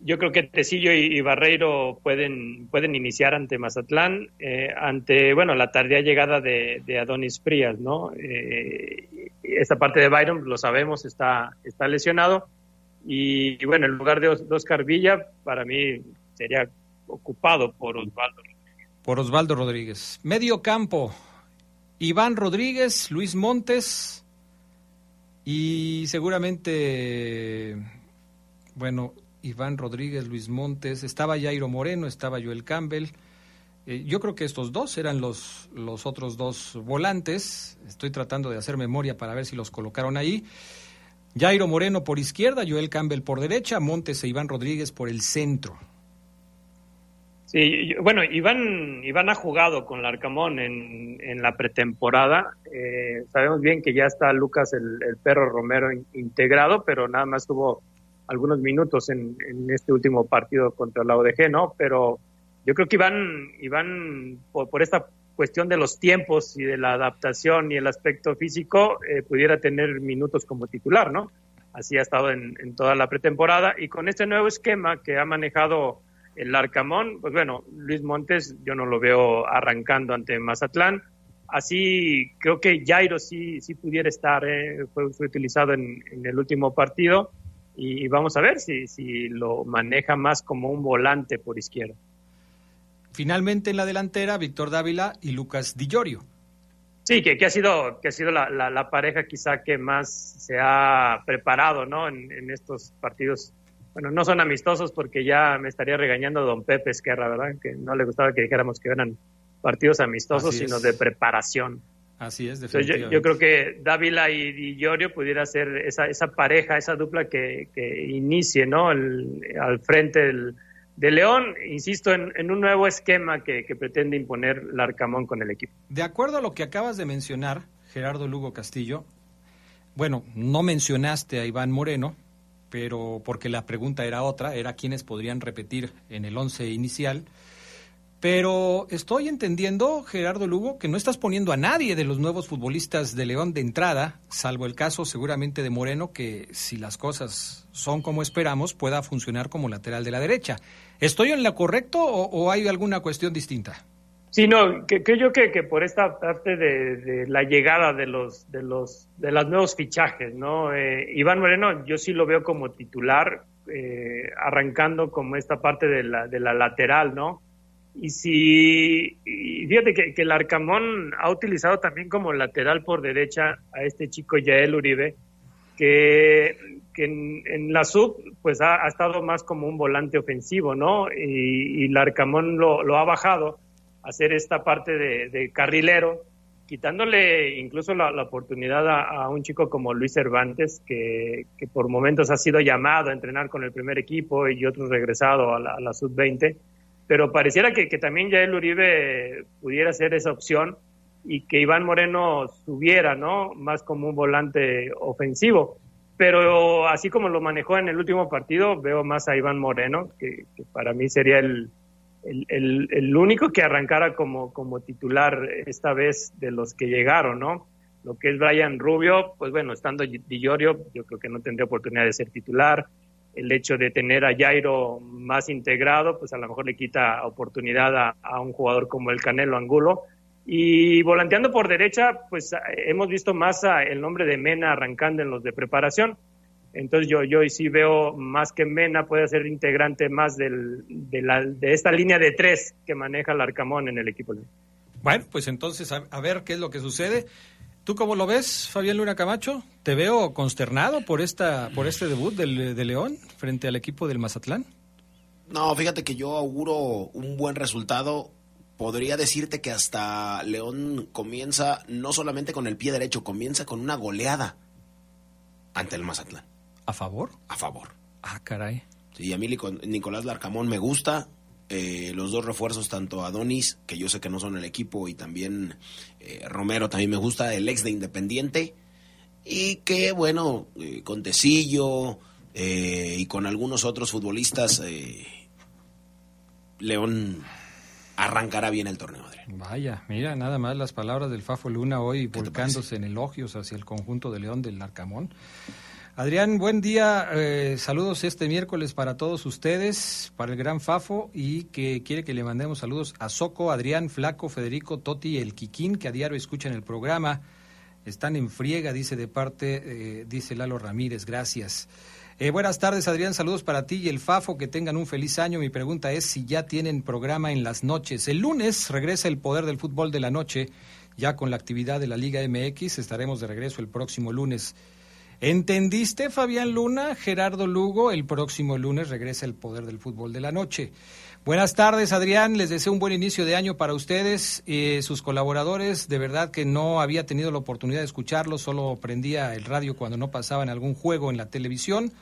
Yo creo que Tecillo y, Barreiro pueden, pueden iniciar ante Mazatlán, eh, ante, bueno, la tardía llegada de, Adonis Frías, ¿no? Eh, esta parte de Byron, lo sabemos, está, está lesionado. Y, bueno, en lugar de, Oscar Villa, para mí sería ocupado por Osvaldo. Por Osvaldo Rodríguez. Medio campo, Iván Rodríguez, Luis Montes y seguramente, bueno, Iván Rodríguez, Luis Montes, estaba Jairo Moreno, estaba Joel Campbell. Eh, yo creo que estos dos eran los, los otros dos volantes. Estoy tratando de hacer memoria para ver si los colocaron ahí. Jairo Moreno por izquierda, Joel Campbell por derecha, Montes e Iván Rodríguez por el centro. Sí, bueno, Iván, Iván ha jugado con Larcamón en, en la pretemporada. Eh, sabemos bien que ya está Lucas el, perro Romero integrado, pero nada más tuvo algunos minutos en, este último partido contra la ODG, ¿no? Pero yo creo que Iván, Iván por, esta cuestión de los tiempos y de la adaptación y el aspecto físico, eh, pudiera tener minutos como titular, ¿no? Así ha estado en, en toda la pretemporada y con este nuevo esquema que ha manejado el Arcamón, pues bueno, Luis Montes yo no lo veo arrancando ante Mazatlán. Así creo que Jairo sí, sí pudiera estar, eh, fue, utilizado en, el último partido y, vamos a ver si, si lo maneja más como un volante por izquierda. Finalmente en la delantera, Víctor Dávila y Lucas Di Sí, que, que, ha sido, que ha sido la, la, pareja quizá que más se ha preparado ¿no? en, en estos partidos bueno, no son amistosos porque ya me estaría regañando don Pepe Esquerra, ¿verdad? Que no le gustaba que dijéramos que eran partidos amistosos, sino de preparación. Así es, definitivamente. Yo, yo, creo que Dávila y, y Llorio pudiera ser esa, esa pareja, esa dupla que, que inicie, ¿no? al frente del, de León, insisto, en, un nuevo esquema que, que pretende imponer Larcamón con el equipo. De acuerdo a lo que acabas de mencionar, Gerardo Lugo Castillo, bueno, no mencionaste a Iván Moreno, pero porque la pregunta era otra, era quiénes podrían repetir en el once inicial. Pero estoy entendiendo, Gerardo Lugo, que no estás poniendo a nadie de los nuevos futbolistas de León de entrada, salvo el caso seguramente de Moreno, que si las cosas son como esperamos, pueda funcionar como lateral de la derecha. ¿Estoy en lo correcto o hay alguna cuestión distinta? Sí, no, creo yo que, que, por esta parte de, la llegada de los de los de los nuevos fichajes, ¿no? Eh, Iván Moreno, yo sí lo veo como titular, eh, arrancando como esta parte de la, de la lateral, ¿no? Y si, fíjate que, que, el Arcamón ha utilizado también como lateral por derecha a este chico Yael Uribe, que, que en, la sub pues ha, estado más como un volante ofensivo, ¿no? Y, y el Arcamón lo, lo ha bajado hacer esta parte de, carrilero, quitándole incluso la, oportunidad a, un chico como Luis Cervantes, que, por momentos ha sido llamado a entrenar con el primer equipo y otros regresado a la, sub-20, pero pareciera que, también ya el Uribe pudiera ser esa opción y que Iván Moreno subiera, ¿no? Más como un volante ofensivo. Pero así como lo manejó en el último partido, veo más a Iván Moreno, que para mí sería el, el, el, único que arrancara como, como titular esta vez de los que llegaron, ¿no? Lo que es Brian Rubio, pues bueno, estando Di yo creo que no tendría oportunidad de ser titular. El hecho de tener a Jairo más integrado, pues a lo mejor le quita oportunidad a, un jugador como el Canelo Angulo. Y volanteando por derecha, pues hemos visto más el nombre de Mena arrancando en los de preparación entonces yo, yo sí veo más que Mena puede ser integrante más del, de, la, de esta línea de tres que maneja el Arcamón en el equipo. Bueno, pues entonces a, ver qué es lo que sucede. ¿Tú cómo lo ves, Fabián Luna Camacho? ¿Te veo consternado por esta por este debut del, de León frente al equipo del Mazatlán? No, fíjate que yo auguro un buen resultado. Podría decirte que hasta León comienza no solamente con el pie derecho, comienza con una goleada ante el Mazatlán. ¿A favor? A favor. Ah, caray. Sí, a mí Nicolás Larcamón me gusta. Eh, los dos refuerzos, tanto Adonis, que yo sé que no son el equipo, y también eh, Romero también me gusta, el ex de Independiente. Y que, bueno, eh, con Tecillo, eh, y con algunos otros futbolistas, eh, León arrancará bien el torneo, Adrián. Vaya, mira, nada más las palabras del Fafo Luna hoy volcándose en elogios hacia el conjunto de León del Arcamón. Adrián, buen día. Eh, saludos este miércoles para todos ustedes, para el gran Fafo y que quiere que le mandemos saludos a Soco, Adrián, Flaco, Federico, Toti, el Quiquín, que a diario escuchan el programa. Están en friega, dice de parte, eh, dice Lalo Ramírez. Gracias. Eh, buenas tardes, Adrián. Saludos para ti y el Fafo. Que tengan un feliz año. Mi pregunta es si ya tienen programa en las noches. El lunes regresa el poder del fútbol de la noche, ya con la actividad de la Liga MX. Estaremos de regreso el próximo lunes. ¿Entendiste, Fabián Luna? Gerardo Lugo, el próximo lunes regresa el poder del fútbol de la noche. Buenas tardes, Adrián. Les deseo un buen inicio de año para ustedes y sus colaboradores. De verdad que no había tenido la oportunidad de escucharlos, solo prendía el radio cuando no pasaban algún juego en la televisión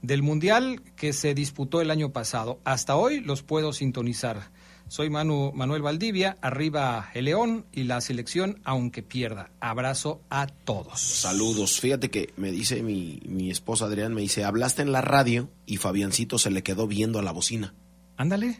del Mundial que se disputó el año pasado. Hasta hoy los puedo sintonizar. Soy Manu, Manuel Valdivia, arriba el León y la selección, aunque pierda. Abrazo a todos. Saludos. Fíjate que me dice mi, mi esposa Adrián, me dice, hablaste en la radio y Fabiancito se le quedó viendo a la bocina. Ándale.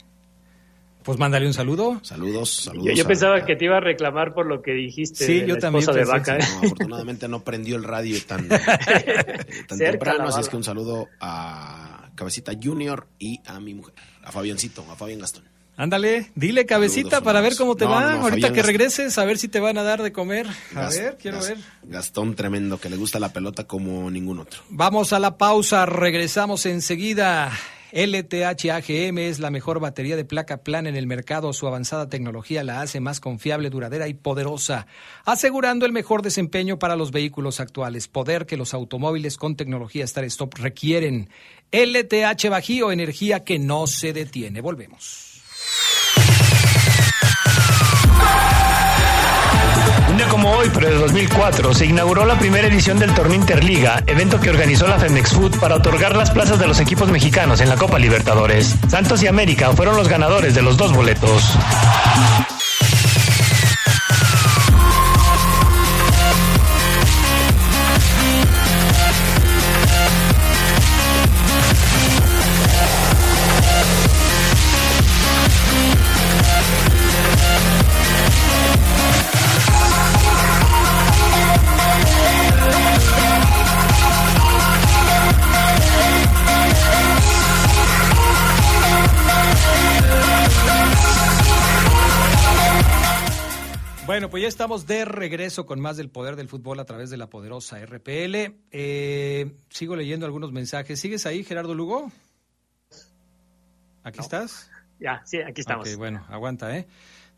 Pues mándale un saludo. Saludos, saludos. Yo, pensaba que te iba a reclamar por lo que dijiste. Sí, yo también. De vaca, ¿eh? no, afortunadamente no prendió el radio tan, tan temprano, así es que un saludo a Cabecita Junior y a mi mujer, a Fabiancito, a Fabián Gastón. Ándale, dile cabecita para ver cómo te va. Ahorita que regreses, a ver si te van a dar de comer. A ver, quiero ver. Gastón tremendo, que le gusta la pelota como ningún otro. Vamos a la pausa, regresamos enseguida. LTH AGM es la mejor batería de placa plana en el mercado. Su avanzada tecnología la hace más confiable, duradera y poderosa, asegurando el mejor desempeño para los vehículos actuales. Poder que los automóviles con tecnología Star Stop requieren. LTH Bajío, energía que no se detiene. Volvemos. Pero de 2004, se inauguró la primera edición del torneo Interliga, evento que organizó la Femex Food para otorgar las plazas de los equipos mexicanos en la Copa Libertadores. Santos y América fueron los ganadores de los dos boletos. Bueno, pues ya estamos de regreso con más del poder del fútbol a través de la poderosa RPL. Eh, sigo leyendo algunos mensajes. ¿Sigues ahí, Gerardo Lugo? ¿Aquí estás? Ya, sí, aquí estamos. Bueno, aguanta, ¿eh?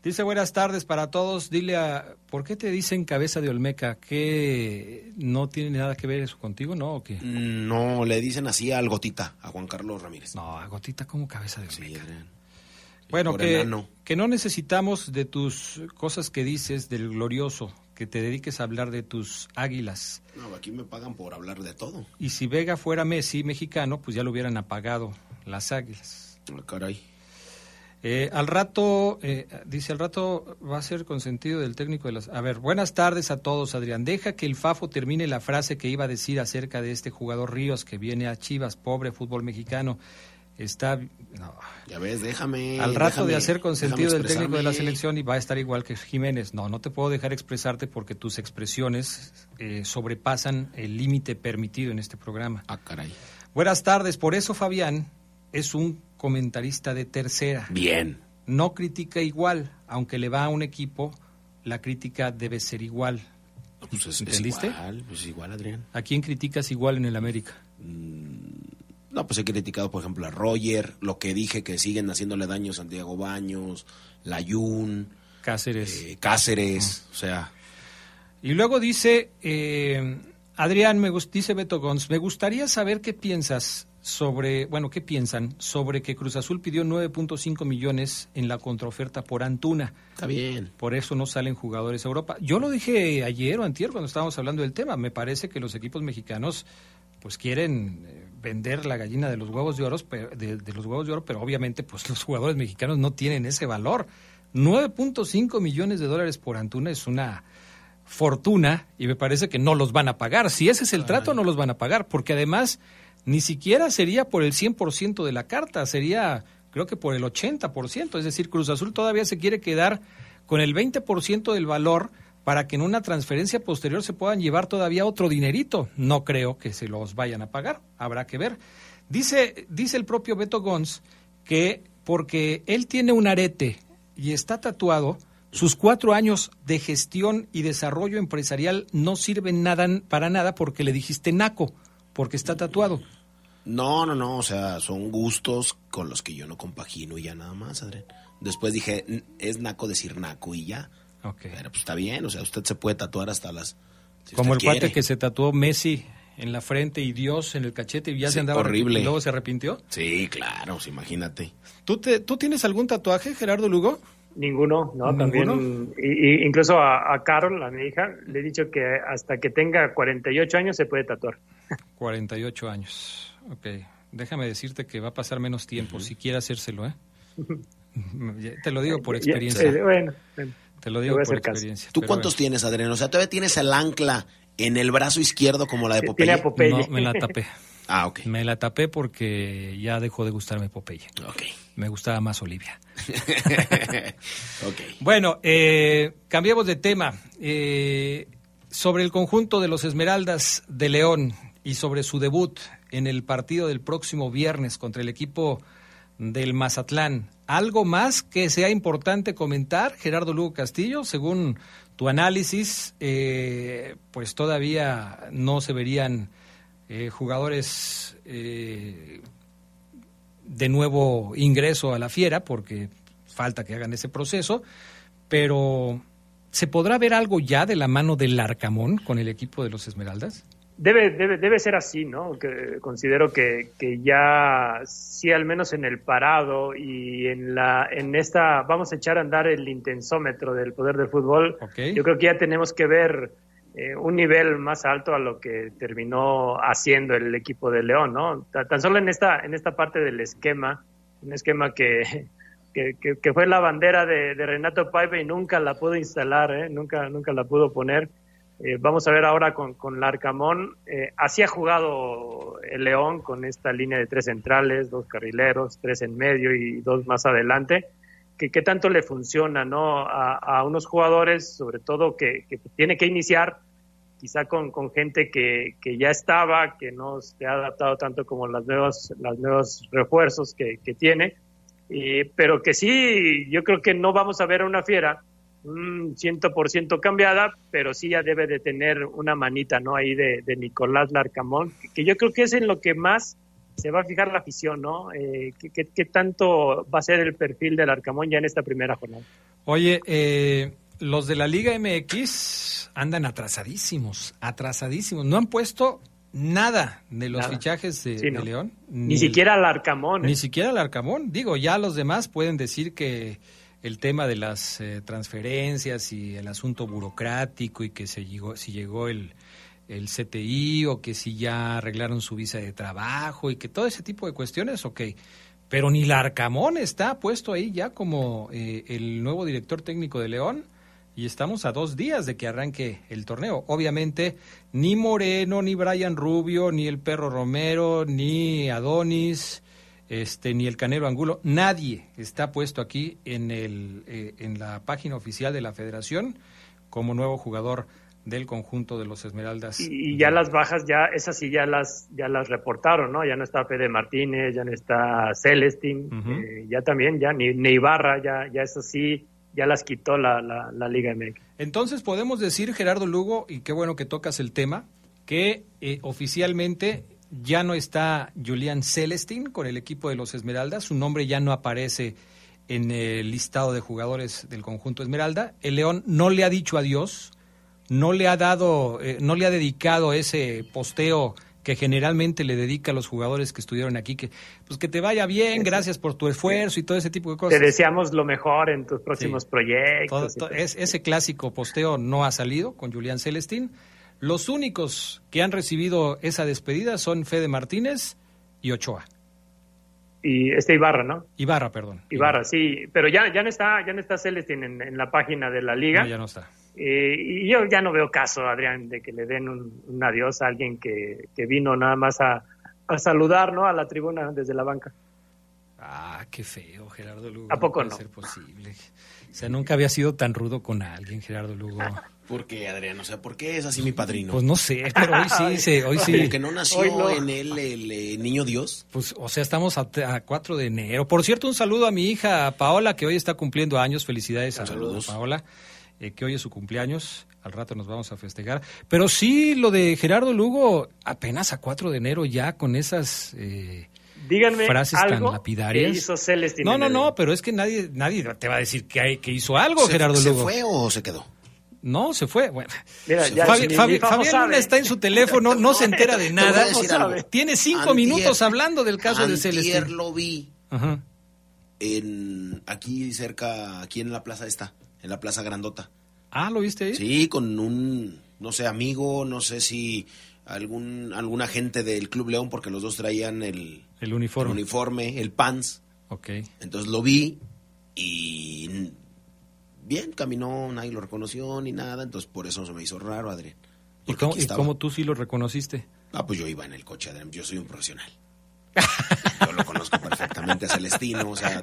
Dice buenas tardes para todos. Dile a. ¿Por qué te dicen cabeza de Olmeca? ¿Que no tiene nada que ver eso contigo, no? ¿O qué? No, le dicen así al Gotita, a Juan Carlos Ramírez. No, a Gotita como cabeza de Olmeca. Sí, Bueno, que, que no necesitamos de tus cosas que dices del glorioso, que te dediques a hablar de tus águilas. No, aquí me pagan por hablar de todo. Y si Vega fuera Messi, mexicano, pues ya lo hubieran apagado las águilas. Ah, Caray. Eh, al rato, eh, dice, al rato va a ser consentido del técnico de las... A ver, buenas tardes a todos, Adrián. Deja que el Fafo termine la frase que iba a decir acerca de este jugador Ríos que viene a Chivas, pobre fútbol mexicano. Está... no. Ya ves, déjame. Al rato déjame- de hacer consentido del técnico de la selección y va a estar igual que Jiménez. No, no te puedo dejar expresarte porque tus expresiones eh, sobrepasan el límite permitido en este programa. Ah, caray. Buenas tardes. Por eso Fabián es un comentarista de tercera. Bien. No critica igual, aunque le va a un equipo, la crítica debe ser igual. Pues es, es ¿Entendiste? igual, pues igual, Adrián. ¿A quién criticas igual en el América? No, pues he criticado, por ejemplo, a Roger, lo que dije que siguen haciéndole daño a Santiago Baños, Layún, Cáceres. eh, Cáceres, o sea, Y luego dice, eh, Adrián, me gust- dice Beto Gons, me gustaría saber qué piensas sobre, bueno, qué piensan sobre que Cruz Azul pidió 9.5 millones en la contraoferta por Antuna. está bien. Por eso no salen jugadores a Europa. Yo lo dije ayer o antier cuando estábamos hablando del tema. Me parece que los equipos mexicanos pues quieren eh, vender la gallina de los huevos de oro, pero, de, de los huevos de oro, pero obviamente pues los jugadores mexicanos no tienen ese valor. 9.5 millones de dólares por Antuna es una fortuna y me parece que no los van a pagar. Si ese es el trato, no los van a pagar, porque además ni siquiera sería por el 100% de la carta, sería creo que por el 80%, es decir, Cruz Azul todavía se quiere quedar con el 20% del valor para que en una transferencia posterior se puedan llevar todavía otro dinerito. No creo que se los vayan a pagar, habrá que ver. Dice, dice el propio Beto Gons que porque él tiene un arete y está tatuado, sus cuatro años de gestión y desarrollo empresarial no sirven nada, para nada porque le dijiste naco, porque está tatuado. No, no, no, o sea, son gustos con los que yo no compagino y ya nada más, Adrián. Después dije, es naco decir naco y ya. Pero pues está bien, o sea, usted se puede tatuar hasta las... Como el cuate que se tatuó Messi en la frente y Dios en el cachete y ya se andaba horrible. y luego se arrepintió. Sí, claro, pues, imagínate. ¿Tú, te, ¿Tú tienes algún tatuaje, Gerardo Lugo? Ninguno, ¿no? También, y, incluso a, a, Carol, a mi hija, le he dicho que hasta que tenga 48 años se puede tatuar. 48 años, ok. Déjame decirte que va a pasar menos tiempo si quiere hacérselo, ¿eh? Te lo digo por experiencia. bueno, te lo digo por experiencia. ¿Tú cuántos tienes, Adrián? O sea, ¿todavía tienes el ancla en el brazo izquierdo como la de Popeye? No, me la tapé. Ah, ok. Me la tapé porque ya dejó de gustarme Popeye. Ok. Me gustaba más Olivia. ok. Bueno, eh, cambiemos de tema. Eh, sobre el conjunto de los Esmeraldas de León y sobre su debut en el partido del próximo viernes contra el equipo del Mazatlán. ¿Algo más que sea importante comentar, Gerardo Lugo Castillo? Según tu análisis, eh, pues todavía no se verían eh, jugadores eh, de nuevo ingreso a la fiera, porque falta que hagan ese proceso, pero ¿se podrá ver algo ya de la mano del Arcamón con el equipo de los Esmeraldas? Debe, debe, debe ser así, ¿no? Que considero que, que ya, sí, al menos en el parado y en la, en esta, vamos a echar a andar el intensómetro del poder del fútbol. Yo creo que ya tenemos que ver eh, un nivel más alto a lo que terminó haciendo el equipo de León, ¿no? Tan solo en esta, en esta parte del esquema, un esquema que, que, que, fue la bandera de, de, Renato Paiva y nunca la pudo instalar, ¿eh? Nunca, nunca la pudo poner eh, vamos a ver ahora con, con Larcamón. Eh, así ha jugado el León con esta línea de tres centrales, dos carrileros, tres en medio y dos más adelante. Que qué tanto le funciona ¿no? a, unos jugadores, sobre todo que, tiene que iniciar quizá con, con gente que, que, ya estaba, que no se ha adaptado tanto como las nuevos, los nuevos refuerzos que, que tiene, pero que sí, yo creo que no vamos a ver a una fiera un ciento por ciento cambiada, pero sí ya debe de tener una manita, ¿no? Ahí de, Nicolás Larcamón, que, yo creo que es en lo que más se va a fijar la afición, ¿no? Eh, ¿qué, tanto va a ser el perfil del Larcamón ya en esta primera jornada? Oye, eh, los de la Liga MX andan atrasadísimos, atrasadísimos. No han puesto nada de los fichajes de, León. Ni, siquiera Larcamón. ¿eh? Ni siquiera Larcamón. Digo, ya los demás pueden decir que el tema de las eh, transferencias y el asunto burocrático y que se llegó, si llegó el, el CTI o que si ya arreglaron su visa de trabajo y que todo ese tipo de cuestiones, ok. Pero ni Larcamón está puesto ahí ya como eh, el nuevo director técnico de León y estamos a dos días de que arranque el torneo. Obviamente, ni Moreno, ni Brian Rubio, ni el Perro Romero, ni Adonis, este, ni el Canelo Angulo, nadie está puesto aquí en, el, eh, en la página oficial de la federación como nuevo jugador del conjunto de los Esmeraldas. Y, ya las bajas, ya esas sí ya las ya las reportaron, ¿no? Ya no está Fede Martínez, ya no está Celestín, eh, ya también, ya ni, ni, Ibarra, ya, ya eso sí, ya las quitó la, la, Liga MX. Entonces podemos decir, Gerardo Lugo, y qué bueno que tocas el tema, que eh, oficialmente ya no está Julián Celestin con el equipo de los Esmeraldas, su nombre ya no aparece en el listado de jugadores del conjunto Esmeralda. El León no le ha dicho adiós, no le ha dado, eh, no le ha dedicado ese posteo que generalmente le dedica a los jugadores que estuvieron aquí, que pues que te vaya bien, gracias por tu esfuerzo y todo ese tipo de cosas. Te deseamos lo mejor en tus próximos proyectos. es, ese clásico posteo no ha salido con Julián Celestín. Los únicos que han recibido esa despedida son Fede Martínez y Ochoa. Y este Ibarra, ¿no? Ibarra, perdón. Ibarra, sí, pero ya, ya no está, ya no está Celestín en, la página de la liga. No, ya no está. Eh, y yo ya no veo caso, Adrián, de que le den un, adiós a alguien que, vino nada más a, saludar ¿no? a la tribuna desde la banca. Ah, qué feo, Gerardo Lugo. ¿A poco no? ser posible. O sea, nunca había sido tan rudo con alguien, Gerardo Lugo. ¿Por qué, Adrián? O sea, ¿por qué es así mi padrino? Pues no sé, pero hoy sí, hoy sí. Como que no nació en él el, niño Dios. Pues, o sea, estamos a, 4 de enero. Por cierto, un saludo a mi hija Paola, que hoy está cumpliendo años. Felicidades a Saludos. Paola, eh, que hoy es su cumpleaños. Al rato nos vamos a festejar. Pero sí, lo de Gerardo Lugo, apenas a 4 de enero ya con esas... Eh, Díganme frases algo tan lapidarias. Que hizo Celestín no, no, no, pero es que nadie, nadie te va a decir que, que hizo algo, Gerardo Lugo. ¿Se fue o se quedó? No, se fue. Bueno, Fabián está en su teléfono, no se entera de nada. Tiene cinco minutos hablando del caso de Celestín. lo vi en aquí cerca, aquí en la plaza esta, en la plaza grandota. Ah, ¿lo viste ahí? Sí, con un, no sé, amigo, no sé si algún algún agente del Club León, porque los dos traían el, el uniforme. El uniforme, el pants. Ok. Entonces lo vi y bien, caminó, nadie lo reconoció ni nada, entonces por eso se me hizo raro, Adrián. ¿Y cómo, tú sí lo reconociste? Ah, pues yo iba en el coche, Adrián, yo soy un profesional. yo lo conozco perfectamente a Celestino, o sea,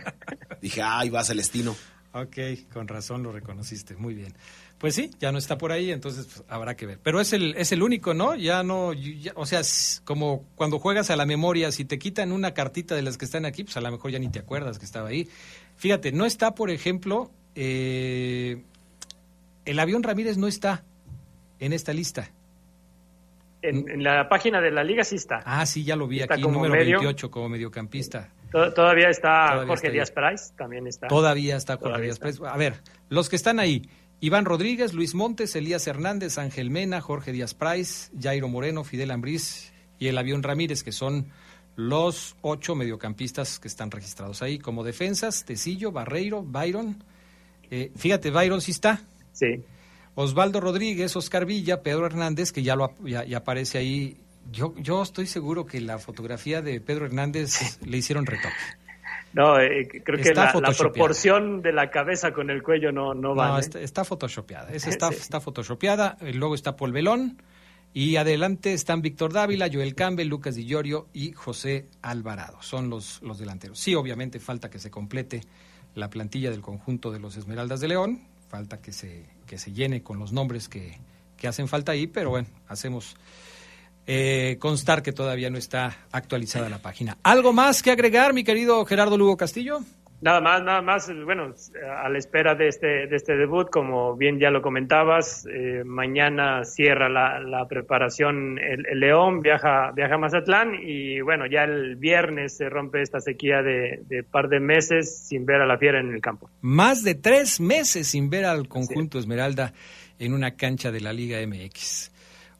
dije, ah, ahí va Celestino. Ok, con razón lo reconociste, muy bien. Pues sí, ya no está por ahí, entonces pues, habrá que ver. Pero es el, es el único, ¿no? Ya no, o sea, como cuando juegas a la memoria, si te quitan una cartita de las que están aquí, pues a lo mejor ya ni te acuerdas que estaba ahí. Fíjate, no está, por ejemplo, eh, el avión Ramírez no está en esta lista. En, la página de la liga sí está. Ah, sí, ya lo vi aquí, número 28 como mediocampista. Todavía está Jorge Díaz Price, también está. Todavía está Jorge Díaz Price. A ver, los que están ahí, Iván Rodríguez, Luis Montes, Elías Hernández, Ángel Mena, Jorge Díaz Price, Jairo Moreno, Fidel Ambriz y el avión Ramírez, que son los ocho mediocampistas que están registrados ahí como defensas, Tecillo, Barreiro, Byron, eh, fíjate, Byron sí está. Sí. Osvaldo Rodríguez, Oscar Villa, Pedro Hernández, que ya, lo, ya, aparece ahí. Yo, yo estoy seguro que la fotografía de Pedro Hernández le hicieron retoque. No, eh, creo que la, proporción de la cabeza con el cuello no, no va. No, está, está, photoshopeada. Esa está, está photoshopeada. Luego está Paul Belón. Y adelante están Víctor Dávila, Joel Campbell, Lucas Di Llorio y José Alvarado. Son los, los delanteros. Sí, obviamente falta que se complete la plantilla del conjunto de los Esmeraldas de León. Falta que se, que se llene con los nombres que, que hacen falta ahí, pero bueno, hacemos eh, constar que todavía no está actualizada la página. ¿Algo más que agregar, mi querido Gerardo Lugo Castillo? Nada más, nada más, bueno, a la espera de este, de este debut, como bien ya lo comentabas, eh, mañana cierra la, preparación el, León, viaja, viaja a Mazatlán y bueno, ya el viernes se rompe esta sequía de, de, par de meses sin ver a la fiera en el campo. Más de tres meses sin ver al conjunto Esmeralda en una cancha de la Liga MX.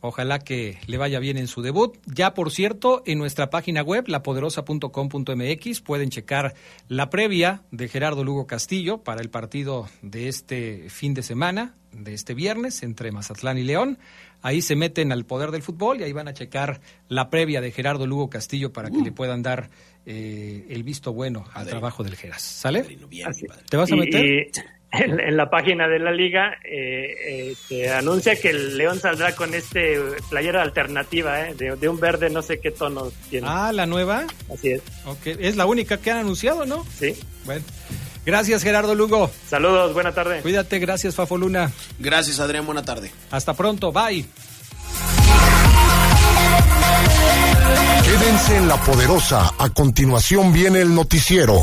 Ojalá que le vaya bien en su debut. Ya, por cierto, en nuestra página web, lapoderosa.com.mx, pueden checar la previa de Gerardo Lugo Castillo para el partido de este fin de semana, de este viernes, entre Mazatlán y León. Ahí se meten al poder del fútbol y ahí van a checar la previa de Gerardo Lugo Castillo para que uh. le puedan dar eh, el visto bueno al trabajo del Geras. ¿Sale? ¿Te vas a meter? En, la página de la liga eh, eh anuncia que el León saldrá con este playera alternativa, eh, de, un verde no sé qué tono tiene. Ah, la nueva. Así es. Okay. Es la única que han anunciado, ¿no? Sí. Bueno. Gracias, Gerardo Lugo. Saludos, buena tarde. Cuídate, gracias, Fafo Luna. Gracias, Adrián, buena tarde. Hasta pronto, bye. Quédense en la poderosa. A continuación viene el noticiero.